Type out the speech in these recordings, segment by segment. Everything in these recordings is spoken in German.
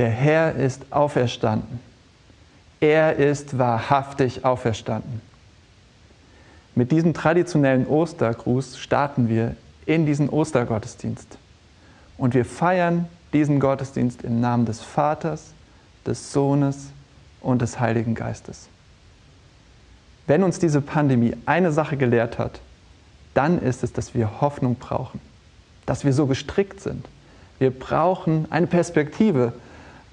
Der Herr ist auferstanden. Er ist wahrhaftig auferstanden. Mit diesem traditionellen Ostergruß starten wir in diesen Ostergottesdienst. Und wir feiern diesen Gottesdienst im Namen des Vaters, des Sohnes und des Heiligen Geistes. Wenn uns diese Pandemie eine Sache gelehrt hat, dann ist es, dass wir Hoffnung brauchen, dass wir so gestrickt sind. Wir brauchen eine Perspektive,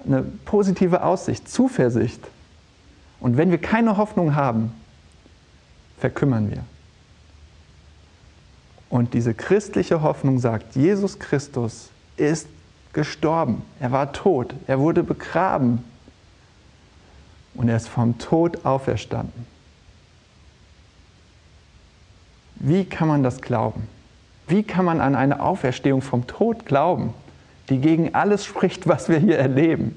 eine positive Aussicht, Zuversicht. Und wenn wir keine Hoffnung haben, verkümmern wir. Und diese christliche Hoffnung sagt, Jesus Christus ist gestorben, er war tot, er wurde begraben und er ist vom Tod auferstanden. Wie kann man das glauben? Wie kann man an eine Auferstehung vom Tod glauben, die gegen alles spricht, was wir hier erleben?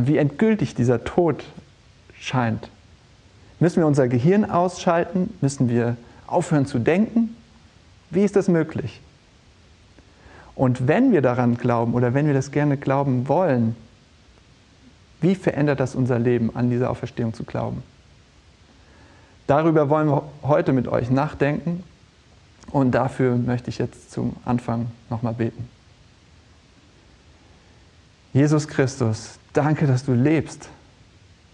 Wie endgültig dieser Tod scheint. Müssen wir unser Gehirn ausschalten? Müssen wir aufhören zu denken? Wie ist das möglich? Und wenn wir daran glauben oder wenn wir das gerne glauben wollen, wie verändert das unser Leben, an diese Auferstehung zu glauben? Darüber wollen wir heute mit euch nachdenken und dafür möchte ich jetzt zum Anfang nochmal beten. Jesus Christus, danke, dass du lebst,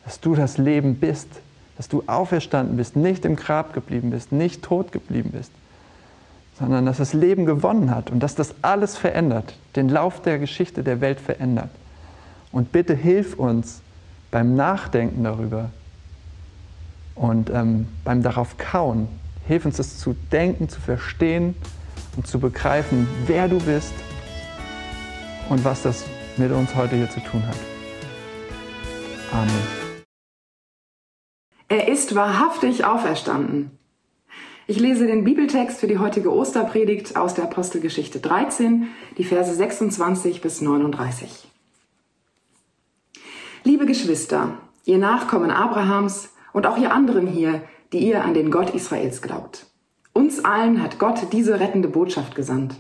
dass du das Leben bist, dass du auferstanden bist, nicht im Grab geblieben bist, nicht tot geblieben bist, sondern dass das Leben gewonnen hat und dass das alles verändert, den Lauf der Geschichte der Welt verändert. Und bitte hilf uns beim Nachdenken darüber und ähm, beim darauf kauen, hilf uns das zu denken, zu verstehen und zu begreifen, wer du bist und was das mit uns heute hier zu tun hat. Amen. Er ist wahrhaftig auferstanden. Ich lese den Bibeltext für die heutige Osterpredigt aus der Apostelgeschichte 13, die Verse 26 bis 39. Liebe Geschwister, ihr Nachkommen Abrahams und auch ihr anderen hier, die ihr an den Gott Israels glaubt. Uns allen hat Gott diese rettende Botschaft gesandt.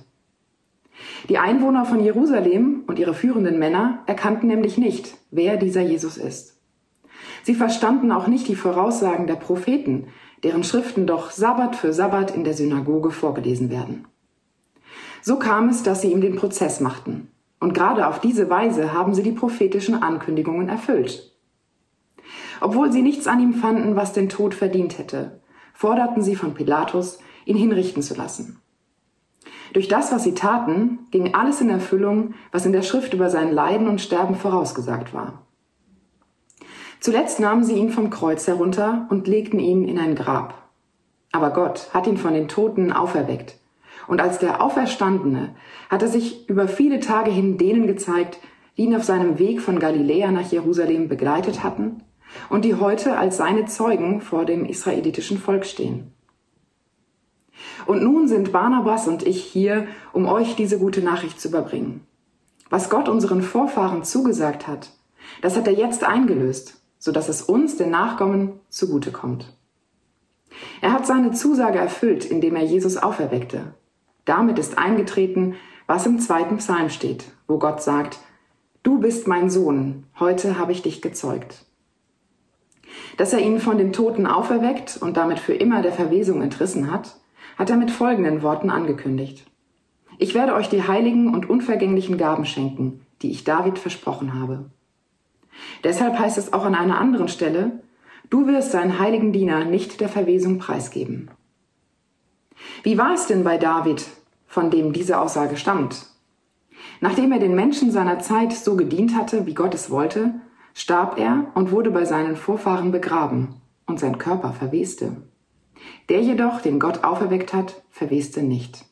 Die Einwohner von Jerusalem und ihre führenden Männer erkannten nämlich nicht, wer dieser Jesus ist. Sie verstanden auch nicht die Voraussagen der Propheten, deren Schriften doch Sabbat für Sabbat in der Synagoge vorgelesen werden. So kam es, dass sie ihm den Prozess machten. Und gerade auf diese Weise haben sie die prophetischen Ankündigungen erfüllt. Obwohl sie nichts an ihm fanden, was den Tod verdient hätte, forderten sie von Pilatus, ihn hinrichten zu lassen. Durch das, was sie taten, ging alles in Erfüllung, was in der Schrift über sein Leiden und Sterben vorausgesagt war. Zuletzt nahmen sie ihn vom Kreuz herunter und legten ihn in ein Grab. Aber Gott hat ihn von den Toten auferweckt und als der Auferstandene hat er sich über viele Tage hin denen gezeigt, die ihn auf seinem Weg von Galiläa nach Jerusalem begleitet hatten und die heute als seine Zeugen vor dem israelitischen Volk stehen. Und nun sind Barnabas und ich hier, um euch diese gute Nachricht zu überbringen. Was Gott unseren Vorfahren zugesagt hat, das hat er jetzt eingelöst, so dass es uns, den Nachkommen, zugute kommt. Er hat seine Zusage erfüllt, indem er Jesus auferweckte damit ist eingetreten, was im zweiten Psalm steht, wo Gott sagt, Du bist mein Sohn, heute habe ich dich gezeugt. Dass er ihn von den Toten auferweckt und damit für immer der Verwesung entrissen hat, hat er mit folgenden Worten angekündigt. Ich werde euch die heiligen und unvergänglichen Gaben schenken, die ich David versprochen habe. Deshalb heißt es auch an einer anderen Stelle, du wirst seinen heiligen Diener nicht der Verwesung preisgeben. Wie war es denn bei David, von dem diese Aussage stammt? Nachdem er den Menschen seiner Zeit so gedient hatte, wie Gott es wollte, starb er und wurde bei seinen Vorfahren begraben, und sein Körper verweste. Der jedoch, den Gott auferweckt hat, verweste nicht.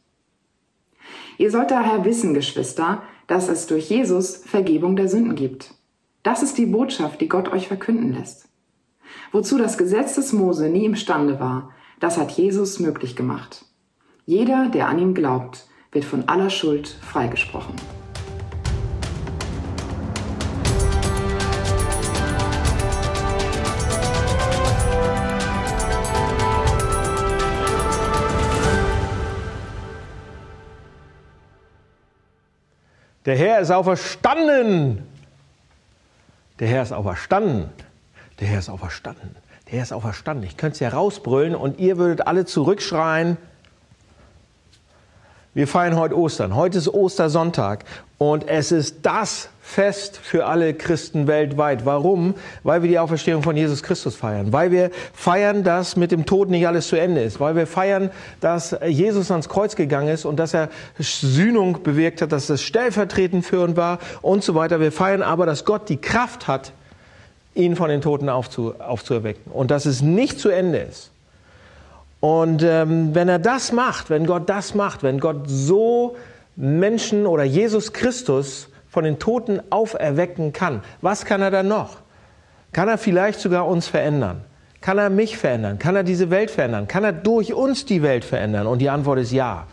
Ihr sollt daher wissen, Geschwister, dass es durch Jesus Vergebung der Sünden gibt. Das ist die Botschaft, die Gott euch verkünden lässt. Wozu das Gesetz des Mose nie imstande war, das hat Jesus möglich gemacht. Jeder, der an ihn glaubt, wird von aller Schuld freigesprochen. Der Herr ist auferstanden. Der Herr ist auferstanden. Der Herr ist auferstanden. Der Herr ist auferstanden. Ich könnte es ja rausbrüllen und ihr würdet alle zurückschreien. Wir feiern heute Ostern. Heute ist Ostersonntag und es ist das Fest für alle Christen weltweit. Warum? Weil wir die Auferstehung von Jesus Christus feiern. Weil wir feiern, dass mit dem Tod nicht alles zu Ende ist. Weil wir feiern, dass Jesus ans Kreuz gegangen ist und dass er Sühnung bewirkt hat, dass das stellvertretend für uns war und so weiter. Wir feiern aber, dass Gott die Kraft hat, ihn von den Toten aufzu, aufzuerwecken und dass es nicht zu Ende ist. Und ähm, wenn er das macht, wenn Gott das macht, wenn Gott so Menschen oder Jesus Christus von den Toten auferwecken kann, was kann er dann noch? Kann er vielleicht sogar uns verändern? Kann er mich verändern? Kann er diese Welt verändern? Kann er durch uns die Welt verändern? Und die Antwort ist ja.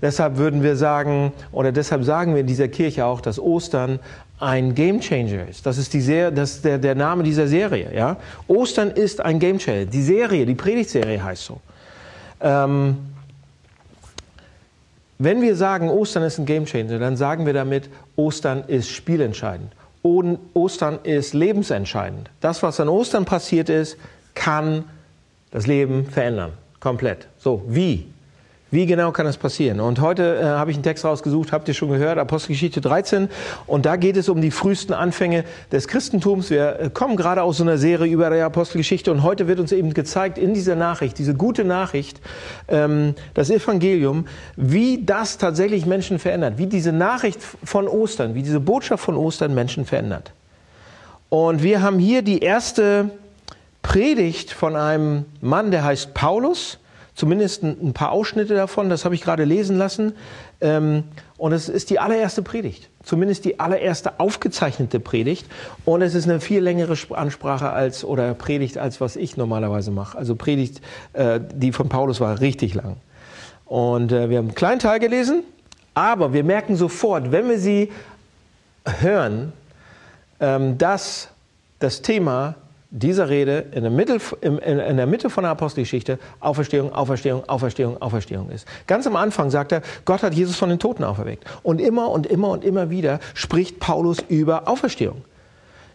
Deshalb würden wir sagen, oder deshalb sagen wir in dieser Kirche auch, dass Ostern ein Game Changer ist. Das ist, die Serie, das ist der, der Name dieser Serie. Ja? Ostern ist ein Game Changer. Die Serie, die Predigtserie heißt so. Ähm, wenn wir sagen, Ostern ist ein Gamechanger, dann sagen wir damit, Ostern ist spielentscheidend. Ostern ist lebensentscheidend. Das, was an Ostern passiert ist, kann das Leben verändern. Komplett. So, wie? Wie genau kann das passieren? Und heute äh, habe ich einen Text rausgesucht, habt ihr schon gehört, Apostelgeschichte 13. Und da geht es um die frühesten Anfänge des Christentums. Wir äh, kommen gerade aus so einer Serie über die Apostelgeschichte und heute wird uns eben gezeigt in dieser Nachricht, diese gute Nachricht, ähm, das Evangelium, wie das tatsächlich Menschen verändert, wie diese Nachricht von Ostern, wie diese Botschaft von Ostern Menschen verändert. Und wir haben hier die erste Predigt von einem Mann, der heißt Paulus zumindest ein, paar Ausschnitte davon, das habe ich gerade lesen lassen. Ähm, und es ist die allererste Predigt, zumindest die allererste aufgezeichnete Predigt. Und es ist eine viel längere Ansprache als oder Predigt als was ich normalerweise mache. Also Predigt, äh, die von Paulus war richtig lang. Und äh, wir haben einen kleinen Teil gelesen, aber wir merken sofort, wenn wir sie hören, ähm, dass das Thema dieser Rede in der, Mitte, in der Mitte von der Apostelgeschichte Auferstehung, Auferstehung, Auferstehung, Auferstehung ist. Ganz am Anfang sagt er, Gott hat Jesus von den Toten auferweckt. Und immer und immer und immer wieder spricht Paulus über Auferstehung.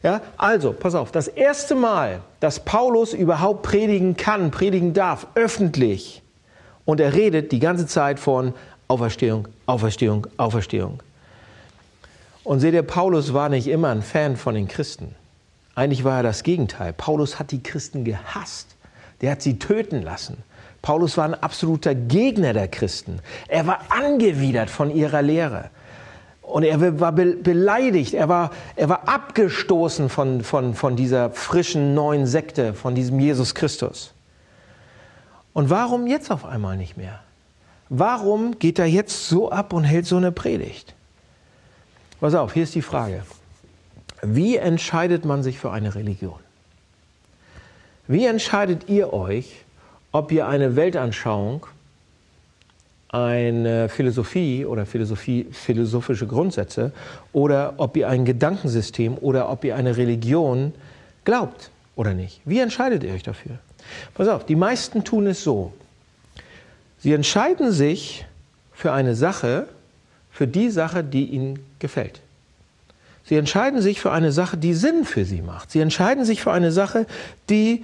Ja, also, pass auf, das erste Mal, dass Paulus überhaupt predigen kann, predigen darf, öffentlich, und er redet die ganze Zeit von Auferstehung, Auferstehung, Auferstehung. Und seht ihr, Paulus war nicht immer ein Fan von den Christen. Eigentlich war er das Gegenteil. Paulus hat die Christen gehasst. Der hat sie töten lassen. Paulus war ein absoluter Gegner der Christen. Er war angewidert von ihrer Lehre. Und er war beleidigt, er war, er war abgestoßen von, von, von dieser frischen neuen Sekte, von diesem Jesus Christus. Und warum jetzt auf einmal nicht mehr? Warum geht er jetzt so ab und hält so eine Predigt? Pass auf, hier ist die Frage. Wie entscheidet man sich für eine Religion? Wie entscheidet ihr euch, ob ihr eine Weltanschauung, eine Philosophie oder Philosophie, philosophische Grundsätze oder ob ihr ein Gedankensystem oder ob ihr eine Religion glaubt oder nicht? Wie entscheidet ihr euch dafür? Pass auf, die meisten tun es so. Sie entscheiden sich für eine Sache, für die Sache, die ihnen gefällt. Sie entscheiden sich für eine Sache, die Sinn für sie macht. Sie entscheiden sich für eine Sache, die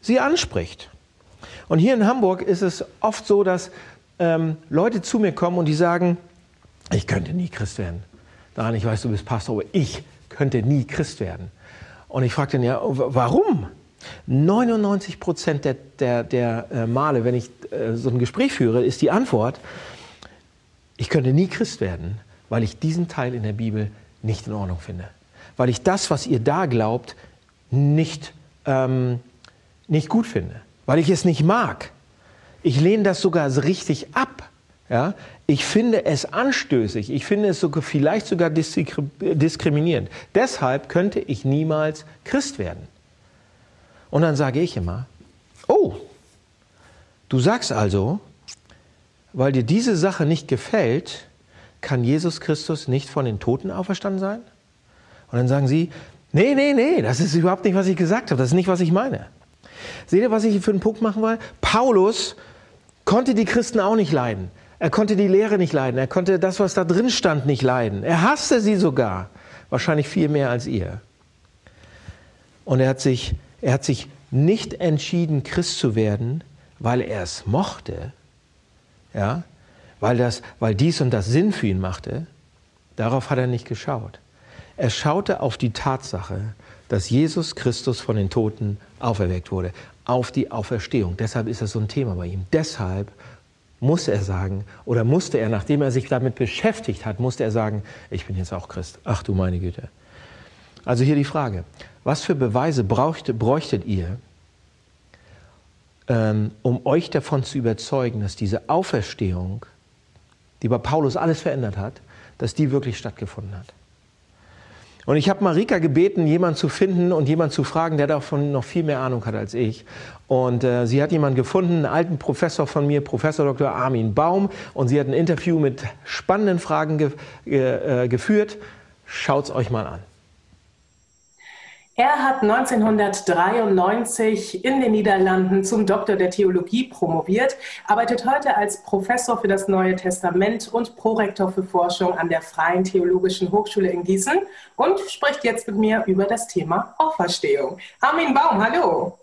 sie anspricht. Und hier in Hamburg ist es oft so, dass ähm, Leute zu mir kommen und die sagen, ich könnte nie Christ werden. Daran, ich weiß, du bist Pastor, aber ich könnte nie Christ werden. Und ich frage dann ja, warum? 99 Prozent der, der, der äh, Male, wenn ich äh, so ein Gespräch führe, ist die Antwort, ich könnte nie Christ werden, weil ich diesen Teil in der Bibel nicht in Ordnung finde. Weil ich das, was ihr da glaubt, nicht, ähm, nicht gut finde. Weil ich es nicht mag. Ich lehne das sogar richtig ab. Ja? Ich finde es anstößig. Ich finde es sogar, vielleicht sogar diskriminierend. Deshalb könnte ich niemals Christ werden. Und dann sage ich immer, oh, du sagst also, weil dir diese Sache nicht gefällt, kann Jesus Christus nicht von den Toten auferstanden sein? Und dann sagen sie, nee, nee, nee, das ist überhaupt nicht, was ich gesagt habe, das ist nicht, was ich meine. Seht ihr, was ich für einen Punkt machen will? Paulus konnte die Christen auch nicht leiden. Er konnte die Lehre nicht leiden. Er konnte das, was da drin stand, nicht leiden. Er hasste sie sogar. Wahrscheinlich viel mehr als ihr. Und er hat sich, er hat sich nicht entschieden, Christ zu werden, weil er es mochte, ja, weil, das, weil dies und das Sinn für ihn machte. Darauf hat er nicht geschaut. Er schaute auf die Tatsache, dass Jesus Christus von den Toten auferweckt wurde, auf die Auferstehung. Deshalb ist das so ein Thema bei ihm. Deshalb muss er sagen, oder musste er, nachdem er sich damit beschäftigt hat, musste er sagen, ich bin jetzt auch Christ. Ach du meine Güte. Also hier die Frage, was für Beweise braucht, bräuchtet ihr, ähm, um euch davon zu überzeugen, dass diese Auferstehung, die bei Paulus alles verändert hat, dass die wirklich stattgefunden hat? Und ich habe Marika gebeten, jemanden zu finden und jemanden zu fragen, der davon noch viel mehr Ahnung hat als ich. Und äh, sie hat jemanden gefunden, einen alten Professor von mir, Professor Dr. Armin Baum. Und sie hat ein Interview mit spannenden Fragen ge äh, geführt. Schaut's euch mal an. Er hat 1993 in den Niederlanden zum Doktor der Theologie promoviert, arbeitet heute als Professor für das Neue Testament und Prorektor für Forschung an der Freien Theologischen Hochschule in Gießen und spricht jetzt mit mir über das Thema Auferstehung. Armin Baum, hallo.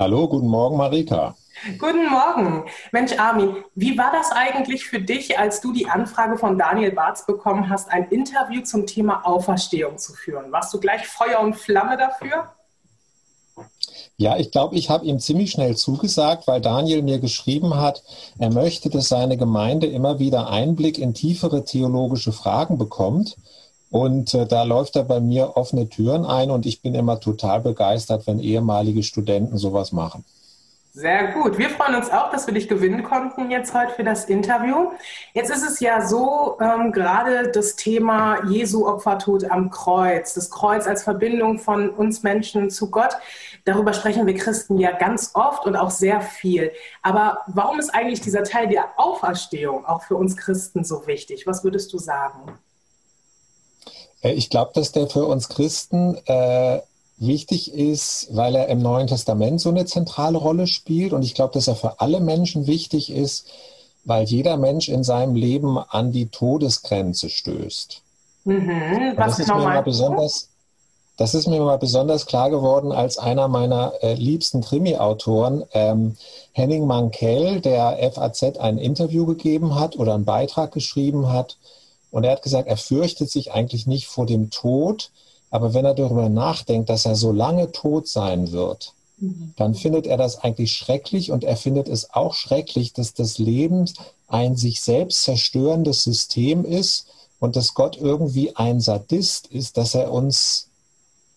Hallo, guten Morgen, Marika. Guten Morgen. Mensch, Armin, wie war das eigentlich für dich, als du die Anfrage von Daniel Barz bekommen hast, ein Interview zum Thema Auferstehung zu führen? Warst du gleich Feuer und Flamme dafür? Ja, ich glaube, ich habe ihm ziemlich schnell zugesagt, weil Daniel mir geschrieben hat, er möchte, dass seine Gemeinde immer wieder Einblick in tiefere theologische Fragen bekommt. Und äh, da läuft er bei mir offene Türen ein und ich bin immer total begeistert, wenn ehemalige Studenten sowas machen. Sehr gut. Wir freuen uns auch, dass wir dich gewinnen konnten jetzt heute für das Interview. Jetzt ist es ja so, ähm, gerade das Thema Jesu Opfertod am Kreuz, das Kreuz als Verbindung von uns Menschen zu Gott. Darüber sprechen wir Christen ja ganz oft und auch sehr viel. Aber warum ist eigentlich dieser Teil der Auferstehung auch für uns Christen so wichtig? Was würdest du sagen? Äh, ich glaube, dass der für uns Christen äh, wichtig ist, weil er im Neuen Testament so eine zentrale Rolle spielt. Und ich glaube, dass er für alle Menschen wichtig ist, weil jeder Mensch in seinem Leben an die Todesgrenze stößt. Mhm. Was das, genau ist mir mal besonders, das ist mir mal besonders klar geworden, als einer meiner äh, liebsten Krimi-Autoren, ähm, Henning Mankell, der FAZ ein Interview gegeben hat oder einen Beitrag geschrieben hat. Und er hat gesagt, er fürchtet sich eigentlich nicht vor dem Tod, aber wenn er darüber nachdenkt, dass er so lange tot sein wird, mhm. dann findet er das eigentlich schrecklich und er findet es auch schrecklich, dass das Leben ein sich selbst zerstörendes System ist und dass Gott irgendwie ein Sadist ist, dass er uns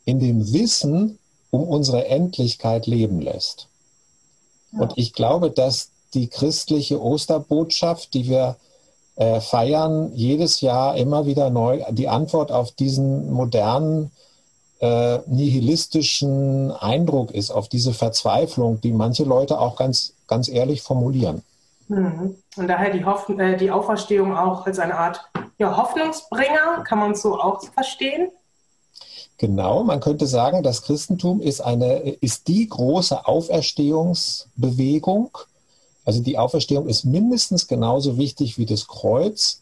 in dem Wissen um unsere Endlichkeit leben lässt. Ja. Und ich glaube, dass die christliche Osterbotschaft, die wir äh, feiern jedes Jahr immer wieder neu die Antwort auf diesen modernen äh, nihilistischen Eindruck ist, auf diese Verzweiflung, die manche Leute auch ganz, ganz ehrlich formulieren. Mhm. Und daher die, Hoff äh, die Auferstehung auch als eine Art ja, Hoffnungsbringer, kann man so auch verstehen? Genau, man könnte sagen, das Christentum ist, eine, ist die große Auferstehungsbewegung, also die Auferstehung ist mindestens genauso wichtig wie das Kreuz.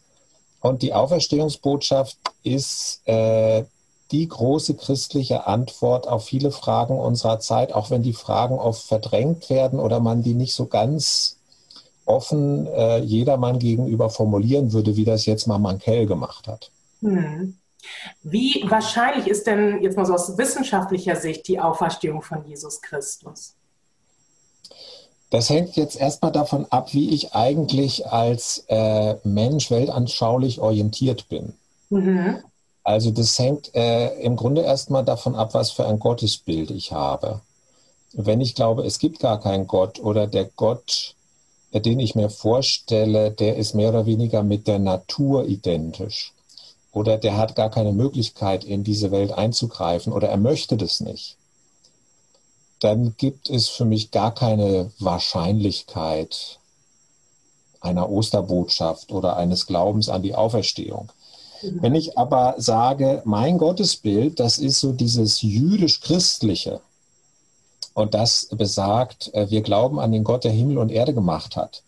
Und die Auferstehungsbotschaft ist äh, die große christliche Antwort auf viele Fragen unserer Zeit, auch wenn die Fragen oft verdrängt werden oder man die nicht so ganz offen äh, jedermann gegenüber formulieren würde, wie das jetzt mal Mankell gemacht hat. Hm. Wie wahrscheinlich ist denn jetzt mal so aus wissenschaftlicher Sicht die Auferstehung von Jesus Christus? Das hängt jetzt erstmal davon ab, wie ich eigentlich als äh, Mensch weltanschaulich orientiert bin. Mhm. Also das hängt äh, im Grunde erstmal davon ab, was für ein Gottesbild ich habe. Wenn ich glaube, es gibt gar keinen Gott oder der Gott, äh, den ich mir vorstelle, der ist mehr oder weniger mit der Natur identisch oder der hat gar keine Möglichkeit, in diese Welt einzugreifen oder er möchte das nicht dann gibt es für mich gar keine Wahrscheinlichkeit einer Osterbotschaft oder eines Glaubens an die Auferstehung. Mhm. Wenn ich aber sage, mein Gottesbild, das ist so dieses jüdisch-christliche und das besagt, äh, wir glauben an den Gott, der Himmel und Erde gemacht hat.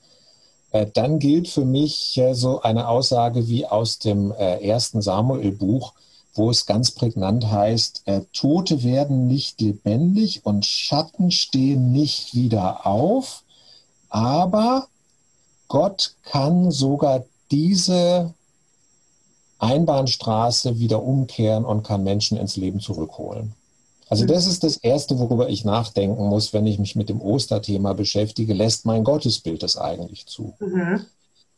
äh, dann gilt für mich äh, so eine Aussage wie aus dem ersten Samuel-Buch, wo es ganz prägnant heißt, Tote werden nicht lebendig und Schatten stehen nicht wieder auf, aber Gott kann sogar diese Einbahnstraße wieder umkehren und kann Menschen ins Leben zurückholen. Also das ist das Erste, worüber ich nachdenken muss, wenn ich mich mit dem Osterthema beschäftige. Lässt mein Gottesbild das eigentlich zu? Mhm.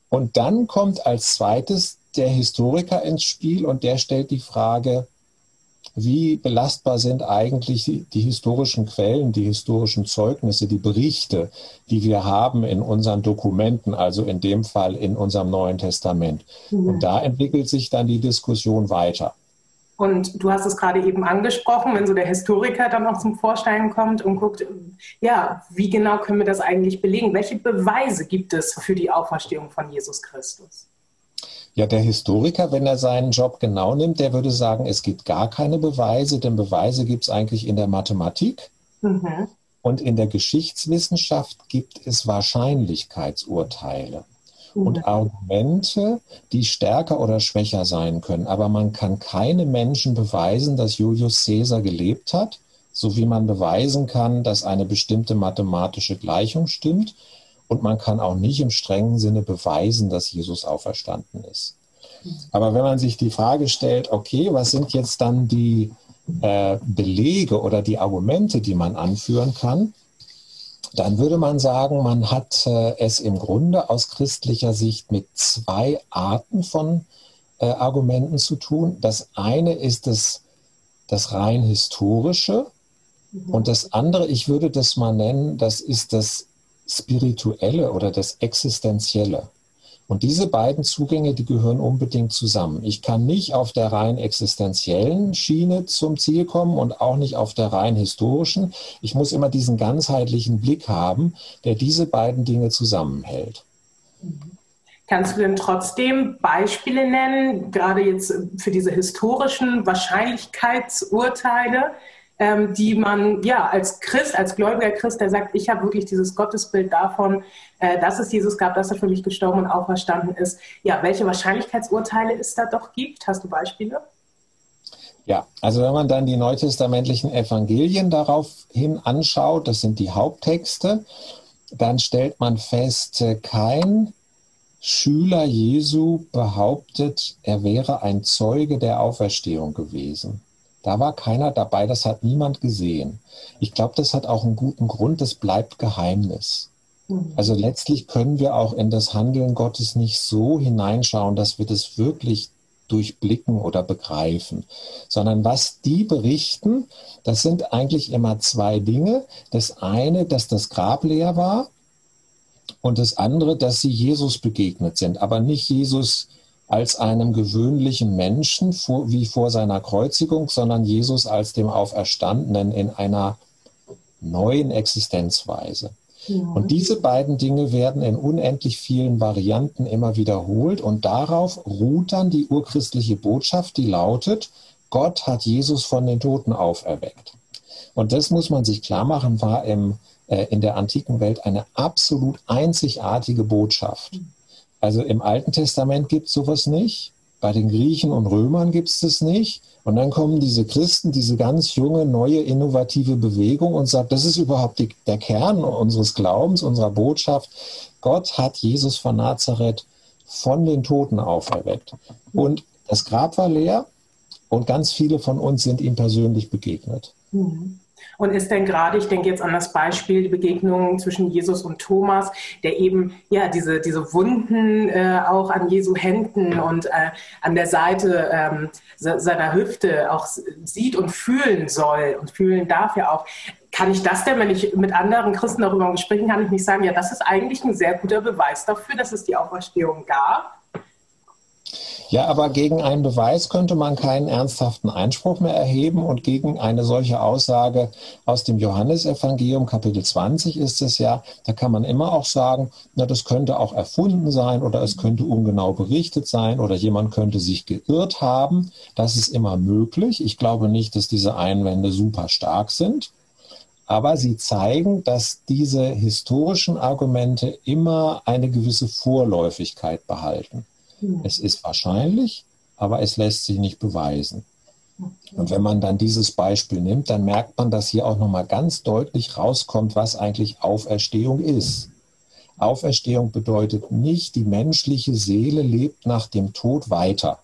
Und dann kommt als zweites der Historiker ins Spiel und der stellt die Frage, wie belastbar sind eigentlich die, die, historischen Quellen, die historischen Zeugnisse, die Berichte, die wir haben in unseren Dokumenten, also in dem Fall in unserem Neuen Testament. Mhm. Und da entwickelt sich dann die Diskussion weiter. Und du hast es gerade eben angesprochen, wenn so der Historiker dann auch zum Vorstellen kommt und guckt, ja, wie genau können wir das eigentlich belegen? Welche Beweise gibt es für die Auferstehung von Jesus Christus? Ja, der Historiker, wenn er seinen Job genau nimmt, der würde sagen, es gibt gar keine Beweise, denn Beweise gibt es eigentlich in der Mathematik. Mhm. Und in der Geschichtswissenschaft gibt es Wahrscheinlichkeitsurteile und Argumente, die stärker oder schwächer sein können. Aber man kann keine Menschen beweisen, dass Julius Caesar gelebt hat, so wie man beweisen kann, dass eine bestimmte mathematische Gleichung stimmt. Und man kann auch nicht im strengen Sinne beweisen, dass Jesus auferstanden ist. Aber wenn man sich die Frage stellt, okay, was sind jetzt dann die äh, Belege oder die Argumente, die man anführen kann, dann würde man sagen, man hat äh, es im Grunde aus christlicher Sicht mit zwei Arten von äh, Argumenten zu tun. Das eine ist das, das rein historische und das andere, ich würde das mal nennen, das ist das spirituelle oder das existenzielle. Und diese beiden Zugänge, die gehören unbedingt zusammen. Ich kann nicht auf der rein existenziellen Schiene zum Ziel kommen und auch nicht auf der rein historischen. Ich muss immer diesen ganzheitlichen Blick haben, der diese beiden Dinge zusammenhält. Kannst du denn trotzdem Beispiele nennen, gerade jetzt für diese historischen Wahrscheinlichkeitsurteile, ähm, die man ja als Christ, als gläubiger Christ, der sagt, ich habe wirklich dieses Gottesbild davon, äh, dass es Jesus gab, dass er für mich gestorben und auferstanden ist. Ja, welche Wahrscheinlichkeitsurteile es da doch gibt? Hast du Beispiele? Ja, also wenn man dann die neutestamentlichen Evangelien daraufhin anschaut, das sind die Haupttexte, dann stellt man fest, äh, kein Schüler Jesu behauptet, er wäre ein Zeuge der Auferstehung gewesen. Da war keiner dabei, das hat niemand gesehen. Ich glaube, das hat auch einen guten Grund, das bleibt Geheimnis. Mhm. Also letztlich können wir auch in das Handeln Gottes nicht so hineinschauen, dass wir das wirklich durchblicken oder begreifen, sondern was die berichten, das sind eigentlich immer zwei Dinge. Das eine, dass das Grab leer war und das andere, dass sie Jesus begegnet sind, aber nicht Jesus als einem gewöhnlichen Menschen wie vor seiner Kreuzigung, sondern Jesus als dem Auferstandenen in einer neuen Existenzweise. Ja. Und diese beiden Dinge werden in unendlich vielen Varianten immer wiederholt und darauf ruht dann die urchristliche Botschaft, die lautet, Gott hat Jesus von den Toten auferweckt. Und das muss man sich klar machen, war im, äh, in der antiken Welt eine absolut einzigartige Botschaft. Mhm. Also im Alten Testament gibt es sowas nicht. Bei den Griechen und Römern gibt es das nicht. Und dann kommen diese Christen, diese ganz junge, neue, innovative Bewegung und sagt, das ist überhaupt die, der Kern unseres Glaubens, unserer Botschaft. Gott hat Jesus von Nazareth von den Toten auferweckt. Und das Grab war leer und ganz viele von uns sind ihm persönlich begegnet. Mhm. Und ist denn gerade, ich denke jetzt an das Beispiel, die Begegnung zwischen Jesus und Thomas, der eben ja diese, diese Wunden äh, auch an Jesu Händen und äh, an der Seite ähm, seiner Hüfte auch sieht und fühlen soll und fühlen darf ja auch. Kann ich das denn, wenn ich mit anderen Christen darüber sprechen kann, ich nicht sagen, ja, das ist eigentlich ein sehr guter Beweis dafür, dass es die Auferstehung gab? Ja, aber gegen einen Beweis könnte man keinen ernsthaften Einspruch mehr erheben und gegen eine solche Aussage aus dem Johannesevangelium Kapitel 20 ist es ja, da kann man immer auch sagen, na, das könnte auch erfunden sein oder es könnte ungenau berichtet sein oder jemand könnte sich geirrt haben. Das ist immer möglich. Ich glaube nicht, dass diese Einwände super stark sind. aber sie zeigen, dass diese historischen Argumente immer eine gewisse Vorläufigkeit behalten. Es ist wahrscheinlich, aber es lässt sich nicht beweisen. Und wenn man dann dieses Beispiel nimmt, dann merkt man, dass hier auch nochmal ganz deutlich rauskommt, was eigentlich Auferstehung ist. Auferstehung bedeutet nicht, die menschliche Seele lebt nach dem Tod weiter.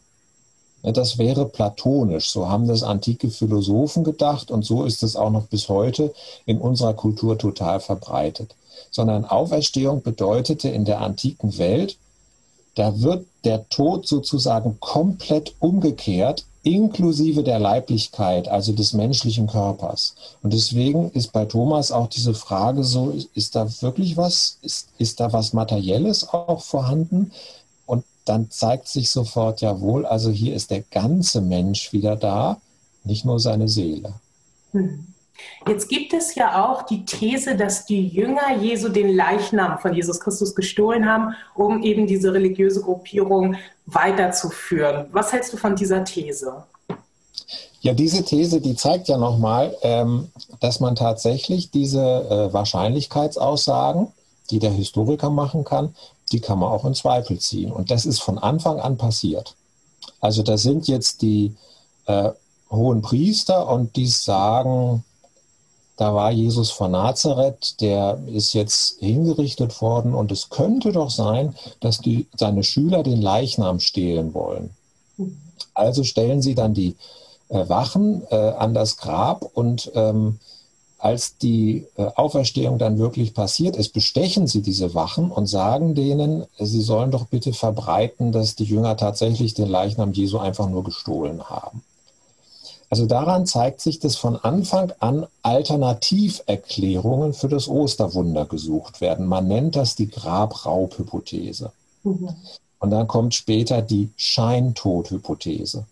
Das wäre platonisch. So haben das antike Philosophen gedacht und so ist es auch noch bis heute in unserer Kultur total verbreitet. Sondern Auferstehung bedeutete in der antiken Welt, da wird der Tod sozusagen komplett umgekehrt, inklusive der Leiblichkeit, also des menschlichen Körpers. Und deswegen ist bei Thomas auch diese Frage so, ist da wirklich was, ist, ist da was Materielles auch vorhanden? dann zeigt sich sofort ja wohl, also hier ist der ganze Mensch wieder da, nicht nur seine Seele. Hm. Jetzt gibt es ja auch die These, dass die Jünger Jesu den Leichnam von Jesus Christus gestohlen haben, um eben diese religiöse Gruppierung weiterzuführen. Was hältst du von dieser These? Ja, diese These, die zeigt ja nochmal, ähm, dass man tatsächlich diese äh, Wahrscheinlichkeitsaussagen, die der Historiker machen kann, die kann man auch in Zweifel ziehen. Und das ist von Anfang an passiert. Also da sind jetzt die äh, hohen Priester und die sagen, da war Jesus von Nazareth, der ist jetzt hingerichtet worden und es könnte doch sein, dass die, seine Schüler den Leichnam stehlen wollen. Also stellen sie dann die äh, Wachen äh, an das Grab und ähm, als die äh, Auferstehung dann wirklich passiert ist, bestechen sie diese Wachen und sagen denen, sie sollen doch bitte verbreiten, dass die Jünger tatsächlich den Leichnam Jesu einfach nur gestohlen haben. Also daran zeigt sich, dass von Anfang an Alternativerklärungen für das Osterwunder gesucht werden. Man nennt das die Grabraubhypothese. Mhm. Und dann kommt später die Scheintodhypothese.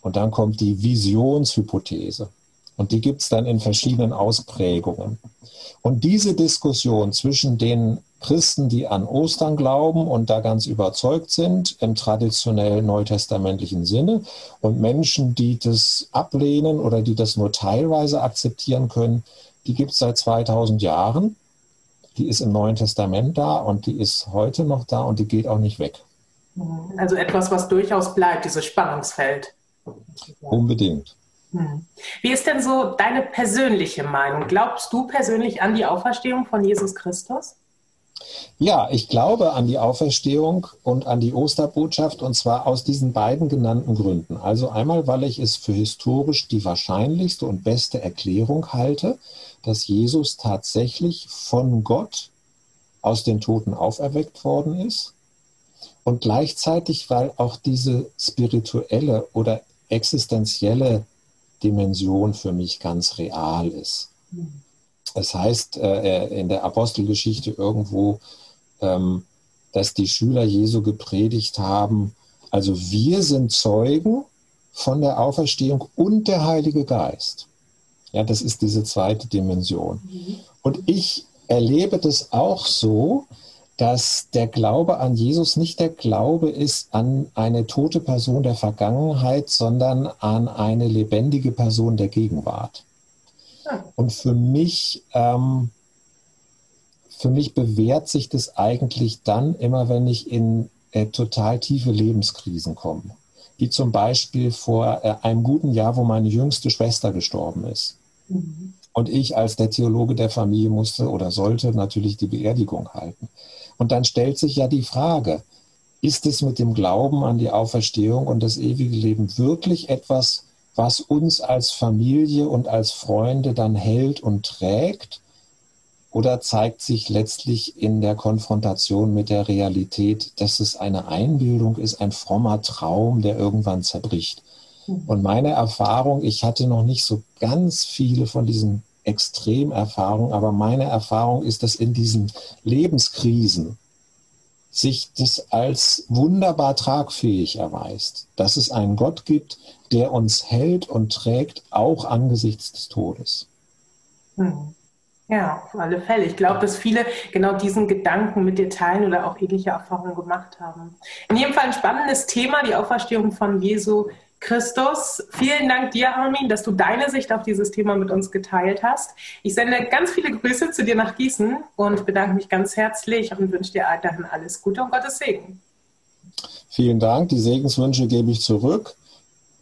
Und dann kommt die Visionshypothese. Und die gibt es dann in verschiedenen Ausprägungen. Und diese Diskussion zwischen den Christen, die an Ostern glauben und da ganz überzeugt sind, im traditionell neutestamentlichen Sinne, und Menschen, die das ablehnen oder die das nur teilweise akzeptieren können, die gibt es seit 2000 Jahren. Die ist im Neuen Testament da und die ist heute noch da und die geht auch nicht weg. Also etwas, was durchaus bleibt, dieses Spannungsfeld. Unbedingt. Hm. Wie ist denn so deine persönliche Meinung? Glaubst du persönlich an die Auferstehung von Jesus Christus? Ja, ich glaube an die Auferstehung und an die Osterbotschaft und zwar aus diesen beiden genannten Gründen. Also einmal, weil ich es für historisch die wahrscheinlichste und beste Erklärung halte, dass Jesus tatsächlich von Gott aus den Toten auferweckt worden ist. Und gleichzeitig, weil auch diese spirituelle oder existenzielle Dimension für mich ganz real ist. Es heißt äh, in der Apostelgeschichte irgendwo, ähm, dass die Schüler Jesu gepredigt haben, also wir sind Zeugen von der Auferstehung und der Heilige Geist. Ja, das ist diese zweite Dimension. Mhm. Und ich erlebe das auch so, dass der Glaube an Jesus nicht der Glaube ist an eine tote Person der Vergangenheit, sondern an eine lebendige Person der Gegenwart. Und für mich, ähm, für mich bewährt sich das eigentlich dann immer, wenn ich in äh, total tiefe Lebenskrisen komme. Wie zum Beispiel vor äh, einem guten Jahr, wo meine jüngste Schwester gestorben ist. Mhm. Und ich als der Theologe der Familie musste oder sollte natürlich die Beerdigung halten. Und dann stellt sich ja die Frage, ist es mit dem Glauben an die Auferstehung und das ewige Leben wirklich etwas, was uns als Familie und als Freunde dann hält und trägt? Oder zeigt sich letztlich in der Konfrontation mit der Realität, dass es eine Einbildung ist, ein frommer Traum, der irgendwann zerbricht? Mhm. Und meine Erfahrung, ich hatte noch nicht so ganz viele von diesen Extremerfahrung, aber meine Erfahrung ist, dass in diesen Lebenskrisen sich das als wunderbar tragfähig erweist, dass es einen Gott gibt, der uns hält und trägt, auch angesichts des Todes. Hm. Ja, auf alle Fälle. Ich glaube, dass viele genau diesen Gedanken mit dir teilen oder auch ähnliche Erfahrungen gemacht haben. In jedem Fall ein spannendes Thema, die Auferstehung von Jesu Christus. Vielen Dank dir, Armin, dass du deine Sicht auf dieses Thema mit uns geteilt hast. Ich sende ganz viele Grüße zu dir nach Gießen und bedanke mich ganz herzlich und wünsche dir weiterhin alles Gute und Gottes Segen. Vielen Dank. Die Segenswünsche gebe ich zurück.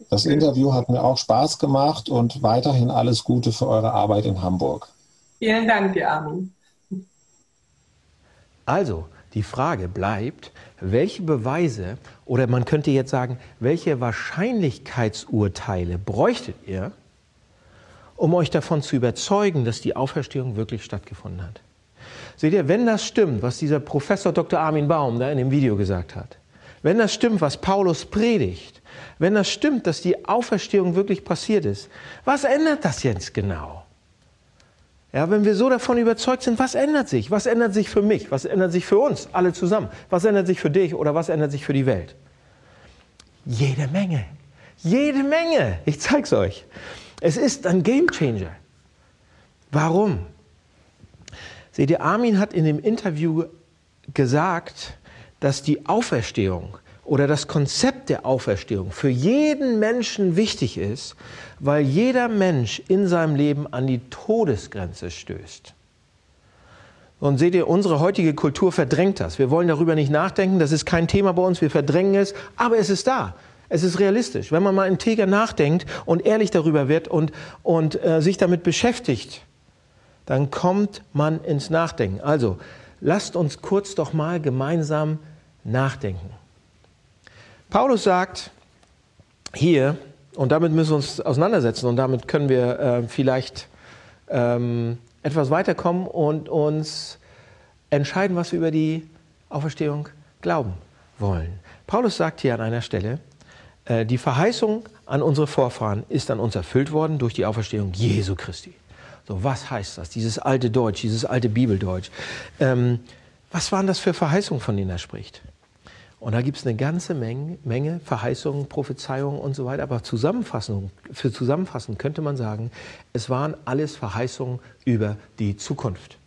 Das Interview hat mir auch Spaß gemacht und weiterhin alles Gute für eure Arbeit in Hamburg. Vielen Dank dir, Armin. Also, die Frage bleibt, welche Beweise oder man könnte jetzt sagen, welche Wahrscheinlichkeitsurteile bräuchtet ihr, um euch davon zu überzeugen, dass die Auferstehung wirklich stattgefunden hat? Seht ihr, wenn das stimmt, was dieser Professor Dr. Armin Baum da in dem Video gesagt hat, wenn das stimmt, was Paulus predigt, wenn das stimmt, dass die Auferstehung wirklich passiert ist, was ändert das jetzt genau? Ja, wenn wir so davon überzeugt sind, was ändert sich? Was ändert sich für mich? Was ändert sich für uns alle zusammen? Was ändert sich für dich oder was ändert sich für die Welt? Jede Menge. Jede Menge. Ich zeig's euch. Es ist ein Gamechanger. Warum? Seht ihr, Armin hat in dem Interview gesagt, dass die Auferstehung oder das Konzept der Auferstehung für jeden Menschen wichtig ist, weil jeder Mensch in seinem Leben an die Todesgrenze stößt. Und seht ihr, unsere heutige Kultur verdrängt das. Wir wollen darüber nicht nachdenken, das ist kein Thema bei uns, wir verdrängen es, aber es ist da. Es ist realistisch. Wenn man mal integer nachdenkt und ehrlich darüber wird und, und äh, sich damit beschäftigt, dann kommt man ins Nachdenken. Also, lasst uns kurz doch mal gemeinsam nachdenken. Paulus sagt hier, und damit müssen wir uns auseinandersetzen und damit können wir äh, vielleicht ähm, etwas weiterkommen und uns entscheiden, was wir über die Auferstehung glauben wollen. Paulus sagt hier an einer Stelle, äh, die Verheißung an unsere Vorfahren ist an uns erfüllt worden durch die Auferstehung Jesu Christi. So, was heißt das? Dieses alte Deutsch, dieses alte Bibeldeutsch. Ähm, was waren das für Verheißungen, von denen er spricht? Und da gibt es eine ganze Menge, Menge Verheißungen, Prophezeiungen und so weiter. Aber Zusammenfassung, für Zusammenfassen könnte man sagen, es waren alles Verheißungen über die Zukunft.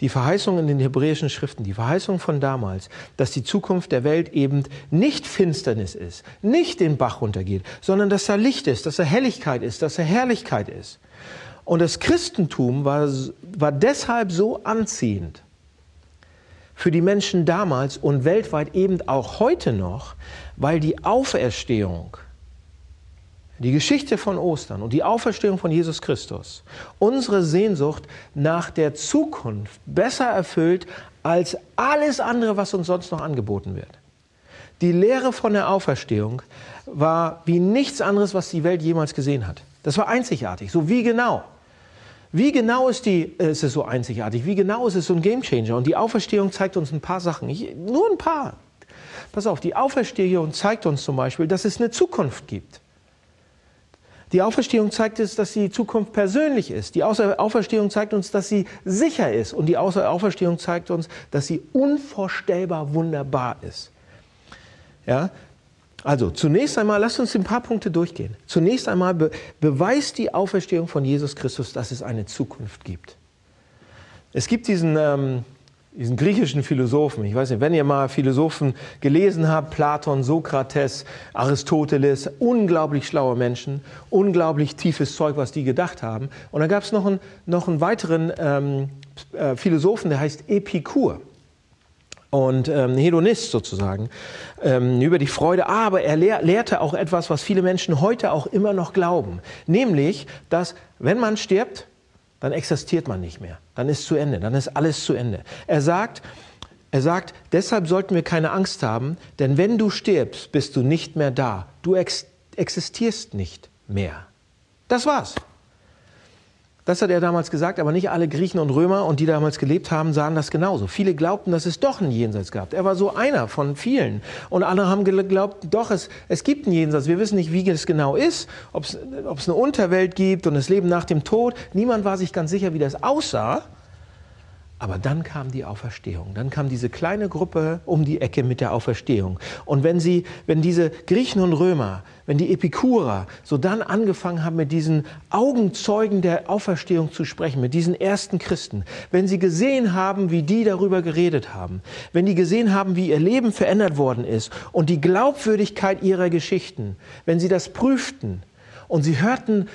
Die Verheißungen in den hebräischen Schriften, die Verheißungen von damals, dass die Zukunft der Welt eben nicht Finsternis ist, nicht den Bach runtergeht, sondern dass da Licht ist, dass da Helligkeit ist, dass da Herrlichkeit ist. Und das Christentum war, war deshalb so anziehend, für die Menschen damals und weltweit eben auch heute noch, weil die Auferstehung, die Geschichte von Ostern und die Auferstehung von Jesus Christus unsere Sehnsucht nach der Zukunft besser erfüllt als alles andere, was uns sonst noch angeboten wird. Die Lehre von der Auferstehung war wie nichts anderes, was die Welt jemals gesehen hat. Das war einzigartig. So wie genau? Wie genau ist, die, äh, ist es so einzigartig? Wie genau ist es so ein Gamechanger? Und die Auferstehung zeigt uns ein paar Sachen. Ich, nur ein paar. Pass auf, die Auferstehung zeigt uns zum Beispiel, dass es eine Zukunft gibt. Die Auferstehung zeigt uns, dass die Zukunft persönlich ist. Die Auferstehung zeigt uns, dass sie sicher ist. Und die Auferstehung zeigt uns, dass sie unvorstellbar wunderbar ist. Ja? Also zunächst einmal, lasst uns ein paar Punkte durchgehen. Zunächst einmal be beweist die Auferstehung von Jesus Christus, dass es eine Zukunft gibt. Es gibt diesen, ähm, diesen griechischen Philosophen, ich weiß nicht, wenn ihr mal Philosophen gelesen habt, Platon, Sokrates, Aristoteles, unglaublich schlaue Menschen, unglaublich tiefes Zeug, was die gedacht haben. Und dann gab es noch einen, noch einen weiteren ähm, äh, Philosophen, der heißt Epikur und ähm, Hedonist sozusagen, ähm, über die Freude. Aber er lehr lehrte auch etwas, was viele Menschen heute auch immer noch glauben. Nämlich, dass wenn man stirbt, dann existiert man nicht mehr. Dann ist zu Ende. Dann ist alles zu Ende. Er sagt, er sagt, deshalb sollten wir keine Angst haben, denn wenn du stirbst, bist du nicht mehr da. Du ex existierst nicht mehr. Das war's. Das hat er damals gesagt, aber nicht alle Griechen und Römer und die damals gelebt haben, sahen das genauso. Viele glaubten, dass es doch ein Jenseits gab. Er war so einer von vielen. Und andere haben geglaubt, doch, es, es gibt ein Jenseits. Wir wissen nicht, wie es genau ist, ob es eine Unterwelt gibt und das Leben nach dem Tod. Niemand war sich ganz sicher, wie das aussah. Aber dann kam die Auferstehung. Dann kam diese kleine Gruppe um die Ecke mit der Auferstehung. Und wenn sie, wenn diese Griechen und Römer wenn die Epikurer so dann angefangen haben, mit diesen Augenzeugen der Auferstehung zu sprechen, mit diesen ersten Christen, wenn sie gesehen haben, wie die darüber geredet haben, wenn die gesehen haben, wie ihr Leben verändert worden ist und die Glaubwürdigkeit ihrer Geschichten, wenn sie das prüften und sie hörten,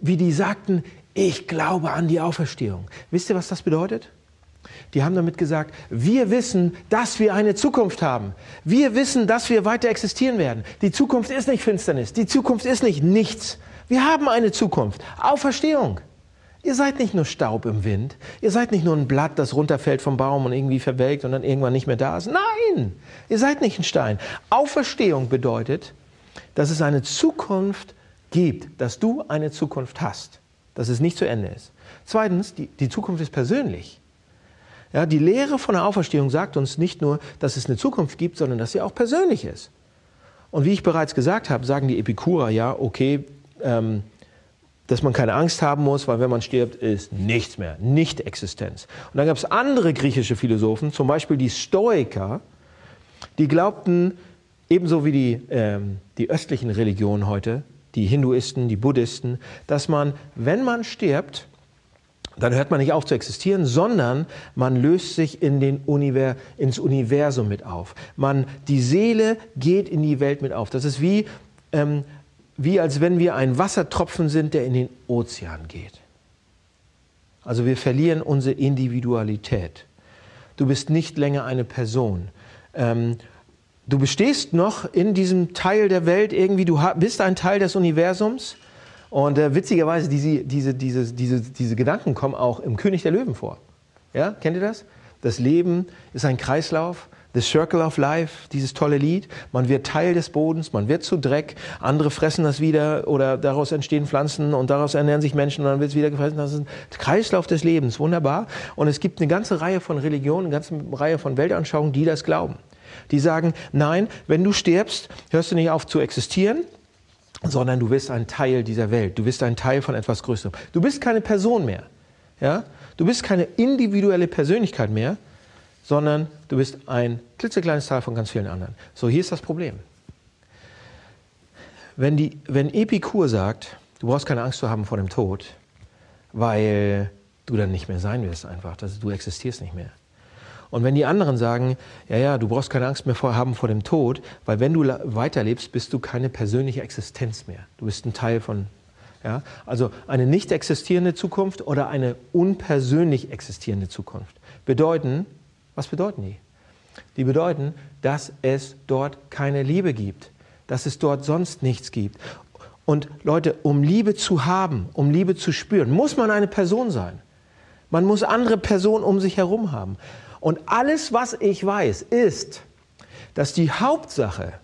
wie die sagten, ich glaube an die Auferstehung. Wisst ihr, was das bedeutet? Die haben damit gesagt, wir wissen, dass wir eine Zukunft haben. Wir wissen, dass wir weiter existieren werden. Die Zukunft ist nicht Finsternis. Die Zukunft ist nicht nichts. Wir haben eine Zukunft. Auferstehung. Ihr seid nicht nur Staub im Wind. Ihr seid nicht nur ein Blatt, das runterfällt vom Baum und irgendwie verwelkt und dann irgendwann nicht mehr da ist. Nein, ihr seid nicht ein Stein. Auferstehung bedeutet, dass es eine Zukunft gibt, dass du eine Zukunft hast, dass es nicht zu Ende ist. Zweitens, die, die Zukunft ist persönlich. Ja, die Lehre von der Auferstehung sagt uns nicht nur, dass es eine Zukunft gibt, sondern dass sie auch persönlich ist. Und wie ich bereits gesagt habe, sagen die Epikurer ja, okay, ähm, dass man keine Angst haben muss, weil wenn man stirbt, ist nichts mehr, Nicht-Existenz. Und dann gab es andere griechische Philosophen, zum Beispiel die Stoiker, die glaubten, ebenso wie die, ähm, die östlichen Religionen heute, die Hinduisten, die Buddhisten, dass man, wenn man stirbt, dann hört man nicht auf zu existieren, sondern man löst sich in den Univers ins Universum mit auf. Man, die Seele geht in die Welt mit auf. Das ist wie, ähm, wie als wenn wir ein Wassertropfen sind, der in den Ozean geht. Also wir verlieren unsere Individualität. Du bist nicht länger eine Person. Ähm, du bestehst noch in diesem Teil der Welt irgendwie, du bist ein Teil des Universums, und äh, witzigerweise, diese, diese, diese, diese, diese Gedanken kommen auch im König der Löwen vor. Ja, kennt ihr das? Das Leben ist ein Kreislauf. The Circle of Life, dieses tolle Lied. Man wird Teil des Bodens, man wird zu Dreck, andere fressen das wieder oder daraus entstehen Pflanzen und daraus ernähren sich Menschen und dann wird es wieder gefressen. Das ist ein Kreislauf des Lebens, wunderbar. Und es gibt eine ganze Reihe von Religionen, eine ganze Reihe von Weltanschauungen, die das glauben. Die sagen, nein, wenn du stirbst, hörst du nicht auf zu existieren, sondern du bist ein Teil dieser Welt. Du bist ein Teil von etwas Größerem. Du bist keine Person mehr. Ja? Du bist keine individuelle Persönlichkeit mehr, sondern du bist ein klitzekleines Teil von ganz vielen anderen. So, hier ist das Problem. Wenn, die, wenn Epikur sagt, du brauchst keine Angst zu haben vor dem Tod, weil du dann nicht mehr sein wirst einfach, dass du existierst nicht mehr. Und wenn die anderen sagen, ja, ja, du brauchst keine Angst mehr vor, haben vor dem Tod, weil wenn du weiterlebst, bist du keine persönliche Existenz mehr. Du bist ein Teil von, ja, also eine nicht existierende Zukunft oder eine unpersönlich existierende Zukunft. Bedeuten, was bedeuten die? Die bedeuten, dass es dort keine Liebe gibt, dass es dort sonst nichts gibt. Und Leute, um Liebe zu haben, um Liebe zu spüren, muss man eine Person sein. Man muss andere Personen um sich herum haben. Und alles, was ich weiß, ist, dass die Hauptsache,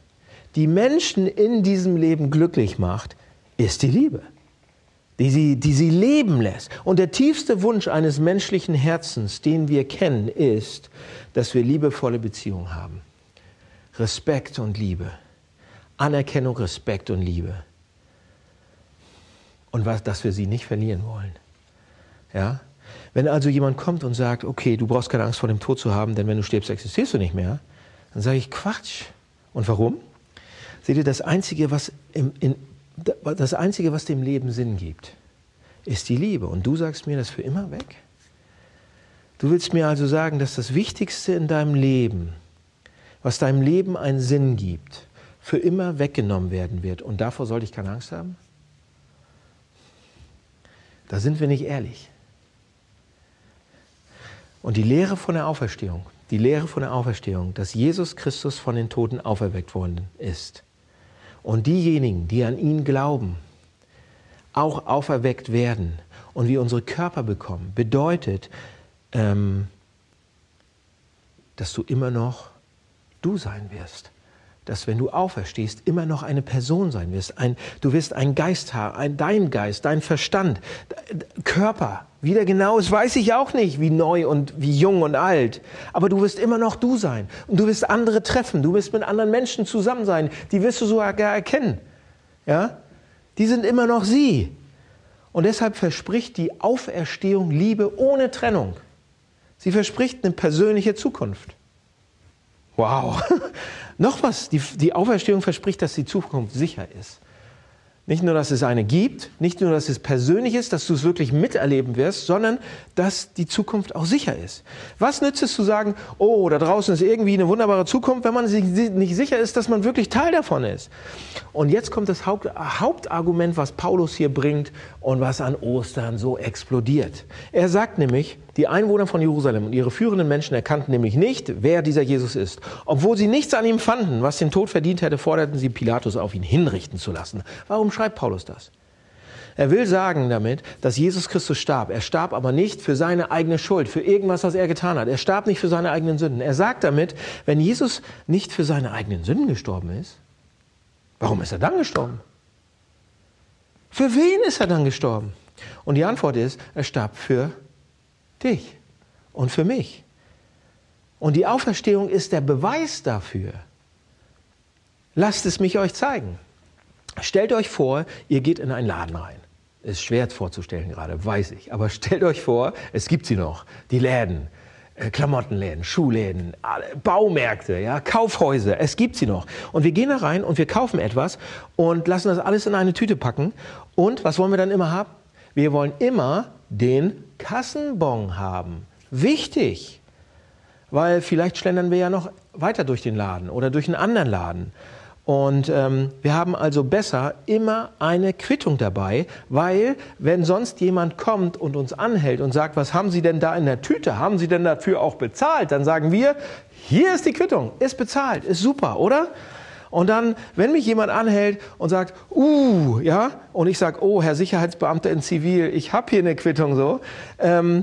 die Menschen in diesem Leben glücklich macht, ist die Liebe, die sie, die sie leben lässt. Und der tiefste Wunsch eines menschlichen Herzens, den wir kennen, ist, dass wir liebevolle Beziehungen haben. Respekt und Liebe. Anerkennung, Respekt und Liebe. Und was, dass wir sie nicht verlieren wollen. Ja? Wenn also jemand kommt und sagt, okay, du brauchst keine Angst vor dem Tod zu haben, denn wenn du stirbst, existierst du nicht mehr, dann sage ich Quatsch. Und warum? Seht ihr, das Einzige, was, im, in, das Einzige, was dem Leben Sinn gibt, ist die Liebe. Und du sagst mir das für immer weg? Du willst mir also sagen, dass das Wichtigste in deinem Leben, was deinem Leben einen Sinn gibt, für immer weggenommen werden wird. Und davor sollte ich keine Angst haben? Da sind wir nicht ehrlich. Und die Lehre von der Auferstehung, die Lehre von der Auferstehung, dass Jesus Christus von den Toten auferweckt worden ist. Und diejenigen, die an ihn glauben, auch auferweckt werden und wir unsere Körper bekommen, bedeutet, ähm, dass du immer noch du sein wirst dass wenn du auferstehst, immer noch eine Person sein wirst. Ein, du wirst ein Geist haben, ein, dein Geist, dein Verstand, Körper. Wieder genau, das weiß ich auch nicht, wie neu und wie jung und alt. Aber du wirst immer noch du sein. Und du wirst andere treffen. Du wirst mit anderen Menschen zusammen sein. Die wirst du sogar erkennen. Ja? Die sind immer noch sie. Und deshalb verspricht die Auferstehung Liebe ohne Trennung. Sie verspricht eine persönliche Zukunft. Wow. Noch was, die, die Auferstehung verspricht, dass die Zukunft sicher ist. Nicht nur, dass es eine gibt, nicht nur, dass es persönlich ist, dass du es wirklich miterleben wirst, sondern dass die Zukunft auch sicher ist. Was nützt es zu sagen, oh, da draußen ist irgendwie eine wunderbare Zukunft, wenn man sich nicht sicher ist, dass man wirklich Teil davon ist? Und jetzt kommt das Haupt, Hauptargument, was Paulus hier bringt und was an Ostern so explodiert. Er sagt nämlich, die Einwohner von Jerusalem und ihre führenden Menschen erkannten nämlich nicht, wer dieser Jesus ist. Obwohl sie nichts an ihm fanden, was den Tod verdient hätte, forderten sie Pilatus auf, ihn hinrichten zu lassen. Warum schreibt Paulus das? Er will sagen damit, dass Jesus Christus starb. Er starb aber nicht für seine eigene Schuld, für irgendwas, was er getan hat. Er starb nicht für seine eigenen Sünden. Er sagt damit, wenn Jesus nicht für seine eigenen Sünden gestorben ist, warum ist er dann gestorben? Für wen ist er dann gestorben? Und die Antwort ist, er starb für dich und für mich. Und die Auferstehung ist der Beweis dafür. Lasst es mich euch zeigen. Stellt euch vor, ihr geht in einen Laden rein. Ist schwer vorzustellen gerade, weiß ich. Aber stellt euch vor, es gibt sie noch, die Läden, äh, Klamottenläden, Schuhläden, Baumärkte, ja, Kaufhäuser, es gibt sie noch. Und wir gehen da rein und wir kaufen etwas und lassen das alles in eine Tüte packen. Und was wollen wir dann immer haben? Wir wollen immer den Kassenbon haben. Wichtig, weil vielleicht schlendern wir ja noch weiter durch den Laden oder durch einen anderen Laden. Und ähm, wir haben also besser immer eine Quittung dabei, weil wenn sonst jemand kommt und uns anhält und sagt, was haben Sie denn da in der Tüte? Haben Sie denn dafür auch bezahlt? Dann sagen wir, hier ist die Quittung, ist bezahlt, ist super, oder? Und dann, wenn mich jemand anhält und sagt, uh, ja, und ich sage, oh, Herr Sicherheitsbeamter in Zivil, ich habe hier eine Quittung so, ähm,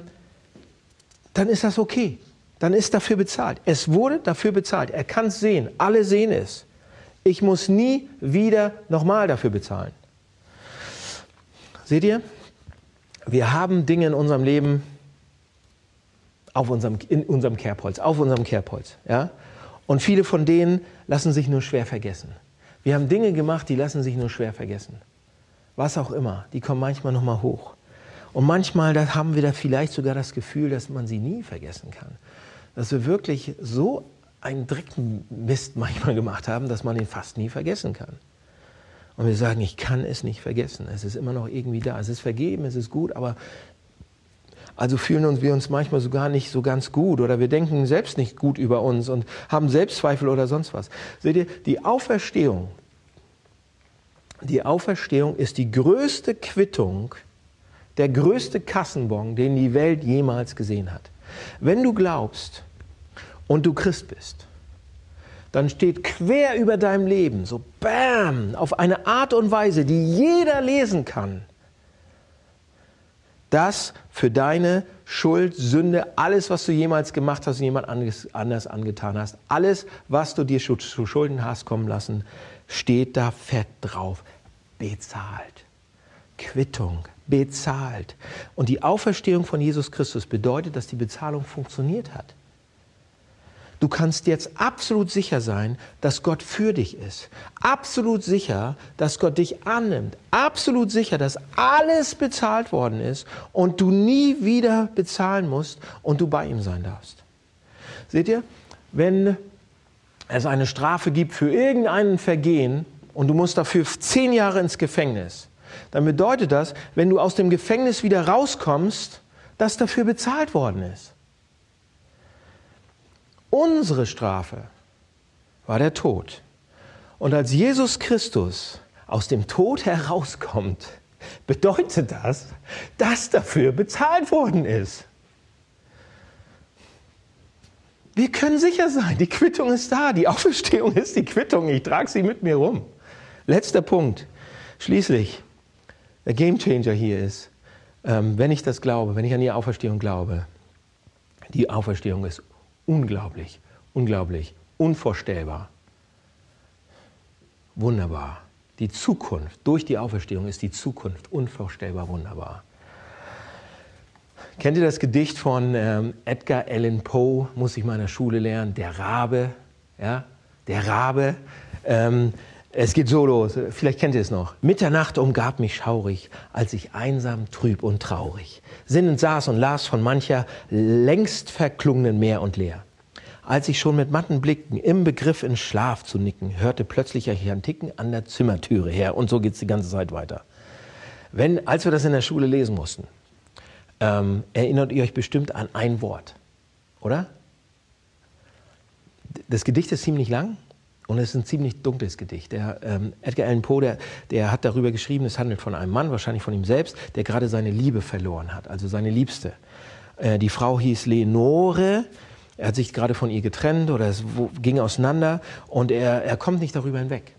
dann ist das okay. Dann ist dafür bezahlt. Es wurde dafür bezahlt. Er kann es sehen. Alle sehen es. Ich muss nie wieder nochmal dafür bezahlen. Seht ihr? Wir haben Dinge in unserem Leben auf unserem, in unserem Kerbholz, auf unserem Kerbholz. Ja? Und viele von denen lassen sich nur schwer vergessen. Wir haben Dinge gemacht, die lassen sich nur schwer vergessen. Was auch immer, die kommen manchmal nochmal hoch. Und manchmal haben wir da vielleicht sogar das Gefühl, dass man sie nie vergessen kann. Dass wir wirklich so einen Dreckmist manchmal gemacht haben, dass man ihn fast nie vergessen kann. Und wir sagen, ich kann es nicht vergessen. Es ist immer noch irgendwie da. Es ist vergeben, es ist gut, aber also fühlen uns wir uns manchmal sogar nicht so ganz gut oder wir denken selbst nicht gut über uns und haben Selbstzweifel oder sonst was. Seht ihr, die Auferstehung, die Auferstehung ist die größte Quittung, der größte Kassenbon, den die Welt jemals gesehen hat. Wenn du glaubst und du Christ bist, dann steht quer über deinem Leben, so bam, auf eine Art und Weise, die jeder lesen kann, das für deine Schuld, Sünde, alles, was du jemals gemacht hast und jemand anders angetan hast, alles, was du dir zu Schulden hast kommen lassen, steht da fett drauf. Bezahlt. Quittung. Bezahlt. Und die Auferstehung von Jesus Christus bedeutet, dass die Bezahlung funktioniert hat. Du kannst jetzt absolut sicher sein, dass Gott für dich ist. Absolut sicher, dass Gott dich annimmt. Absolut sicher, dass alles bezahlt worden ist und du nie wieder bezahlen musst und du bei ihm sein darfst. Seht ihr, wenn es eine Strafe gibt für irgendein Vergehen und du musst dafür zehn Jahre ins Gefängnis, dann bedeutet das, wenn du aus dem Gefängnis wieder rauskommst, dass dafür bezahlt worden ist. Unsere Strafe war der Tod. Und als Jesus Christus aus dem Tod herauskommt, bedeutet das, dass dafür bezahlt worden ist. Wir können sicher sein, die Quittung ist da, die Auferstehung ist die Quittung, ich trage sie mit mir rum. Letzter Punkt. Schließlich, der Gamechanger hier ist, ähm, wenn ich das glaube, wenn ich an die Auferstehung glaube, die Auferstehung ist Unglaublich, unglaublich, unvorstellbar. Wunderbar. Die Zukunft, durch die Auferstehung ist die Zukunft unvorstellbar wunderbar. Kennt ihr das Gedicht von ähm, Edgar Allan Poe, muss ich meiner Schule lernen, Der Rabe? Ja? Der Rabe. Ähm, es geht so los, vielleicht kennt ihr es noch. Mitternacht umgab mich schaurig, als ich einsam, trüb und traurig sinnend saß und las von mancher längst verklungenen Meer und Leer. Als ich schon mit matten Blicken im Begriff in Schlaf zu nicken, hörte plötzlich ein Ticken an der Zimmertüre her. Und so geht es die ganze Zeit weiter. Wenn, als wir das in der Schule lesen mussten, ähm, erinnert ihr euch bestimmt an ein Wort, oder? Das Gedicht ist ziemlich lang und es ist ein ziemlich dunkles Gedicht. Der, ähm, Edgar Allan Poe, der, der hat darüber geschrieben, es handelt von einem Mann, wahrscheinlich von ihm selbst, der gerade seine Liebe verloren hat, also seine Liebste. Äh, die Frau hieß Lenore, er hat sich gerade von ihr getrennt oder es ging auseinander und er, er kommt nicht darüber hinweg.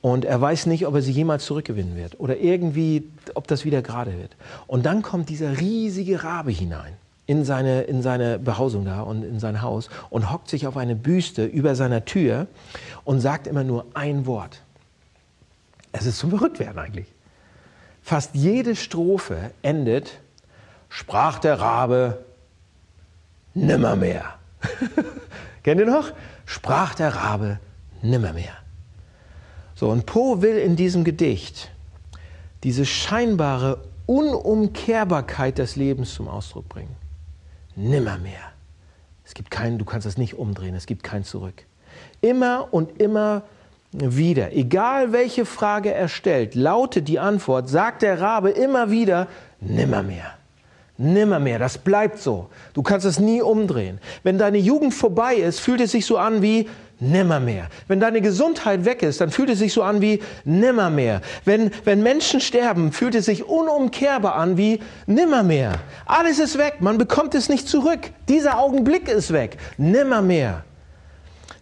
Und er weiß nicht, ob er sie jemals zurückgewinnen wird oder irgendwie, ob das wieder gerade wird. Und dann kommt dieser riesige Rabe hinein in seine, in seine Behausung da und in sein Haus und hockt sich auf eine Büste über seiner Tür und sagt immer nur ein Wort. Es ist zum Verrücktwerden eigentlich. Fast jede Strophe endet, sprach der Rabe, nimmermehr. Kennt ihr noch? Sprach der Rabe, nimmermehr. So, und Poe will in diesem Gedicht diese scheinbare Unumkehrbarkeit des Lebens zum Ausdruck bringen. Nimmermehr. Es gibt keinen, du kannst das nicht umdrehen, es gibt kein Zurück. Immer und immer wieder, egal welche Frage er stellt, lautet die Antwort, sagt der Rabe immer wieder, nimmermehr. Nimmermehr, das bleibt so. Du kannst es nie umdrehen. Wenn deine Jugend vorbei ist, fühlt es sich so an wie nimmermehr. Wenn deine Gesundheit weg ist, dann fühlt es sich so an wie nimmermehr. Wenn, wenn Menschen sterben, fühlt es sich unumkehrbar an wie nimmermehr. Alles ist weg, man bekommt es nicht zurück. Dieser Augenblick ist weg. Nimmermehr.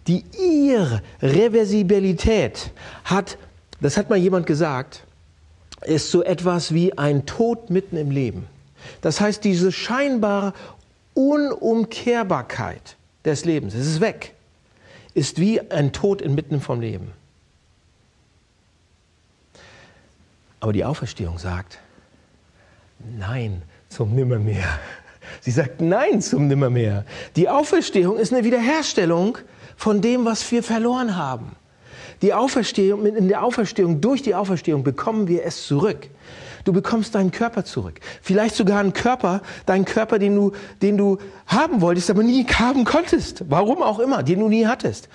Die Irreversibilität hat, das hat mal jemand gesagt, ist so etwas wie ein Tod mitten im Leben. Das heißt, diese scheinbare Unumkehrbarkeit des Lebens, es ist weg, ist wie ein Tod inmitten vom Leben. Aber die Auferstehung sagt, nein zum Nimmermehr. Sie sagt Nein zum Nimmermehr. Die Auferstehung ist eine Wiederherstellung von dem, was wir verloren haben. Die Auferstehung, in der Auferstehung, durch die Auferstehung bekommen wir es zurück. Du bekommst deinen Körper zurück. Vielleicht sogar einen Körper, deinen Körper, den du, den du haben wolltest, aber nie haben konntest. Warum auch immer, den du nie hattest.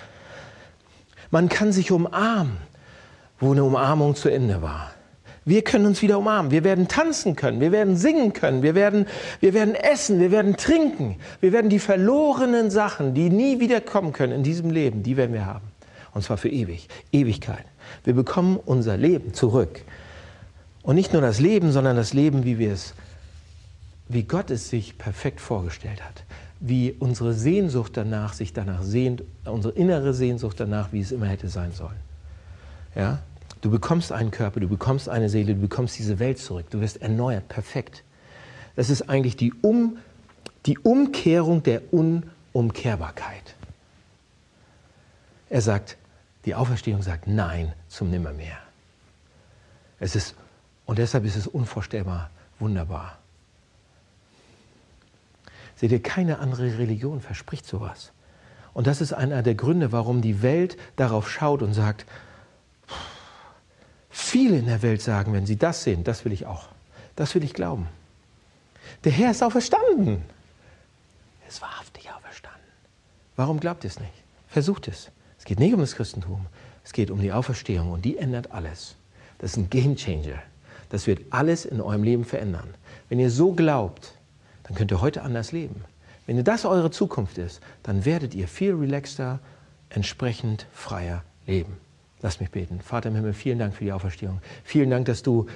Man kann sich umarmen, wo eine Umarmung zu Ende war. Wir können uns wieder umarmen. Wir werden tanzen können. Wir werden singen können. Wir werden, wir werden essen. Wir werden trinken. Wir werden die verlorenen Sachen, die nie wieder kommen können in diesem Leben, die werden wir haben. Und zwar für ewig. Ewigkeit. Wir bekommen unser Leben zurück. Und nicht nur das Leben, sondern das Leben, wie wir es, wie Gott es sich perfekt vorgestellt hat. Wie unsere Sehnsucht danach sich danach sehnt, unsere innere Sehnsucht danach, wie es immer hätte sein sollen. Ja? Du bekommst einen Körper, du bekommst eine Seele, du bekommst diese Welt zurück. Du wirst erneuert, perfekt. Das ist eigentlich die, um, die Umkehrung der Unumkehrbarkeit. Er sagt, die Auferstehung sagt Nein zum Nimmermehr. Es ist und deshalb ist es unvorstellbar wunderbar. Seht ihr, keine andere Religion verspricht sowas. Und das ist einer der Gründe, warum die Welt darauf schaut und sagt, viele in der Welt sagen, wenn sie das sehen, das will ich auch. Das will ich glauben. Der Herr ist auferstanden. Er ist wahrhaftig auferstanden. Warum glaubt ihr es nicht? Versucht es. Es geht nicht um das Christentum. Es geht um die Auferstehung und die ändert alles. Das ist ein Game Changer. Das wird alles in eurem Leben verändern. Wenn ihr so glaubt, dann könnt ihr heute anders leben. Wenn das eure Zukunft ist, dann werdet ihr viel relaxter, entsprechend freier leben. Lass mich beten. Vater im Himmel, vielen Dank für die Auferstehung. Vielen Dank, dass du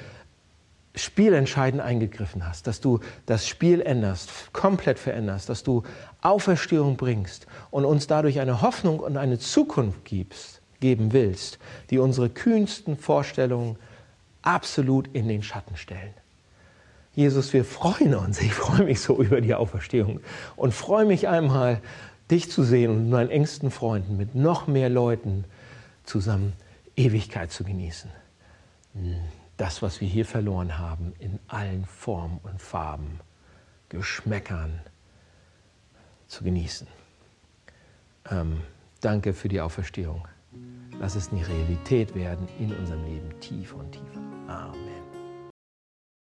spielentscheidend eingegriffen hast, dass du das Spiel änderst, komplett veränderst, dass du Auferstehung bringst und uns dadurch eine Hoffnung und eine Zukunft gibst, geben willst, die unsere kühnsten Vorstellungen absolut in den Schatten stellen. Jesus, wir freuen uns. Ich freue mich so über die Auferstehung und freue mich einmal, dich zu sehen und meinen engsten Freunden mit noch mehr Leuten zusammen Ewigkeit zu genießen. Das, was wir hier verloren haben, in allen Formen und Farben, Geschmäckern zu genießen. Ähm, danke für die Auferstehung. Lass es eine Realität werden in unserem Leben tiefer und tiefer. Amen.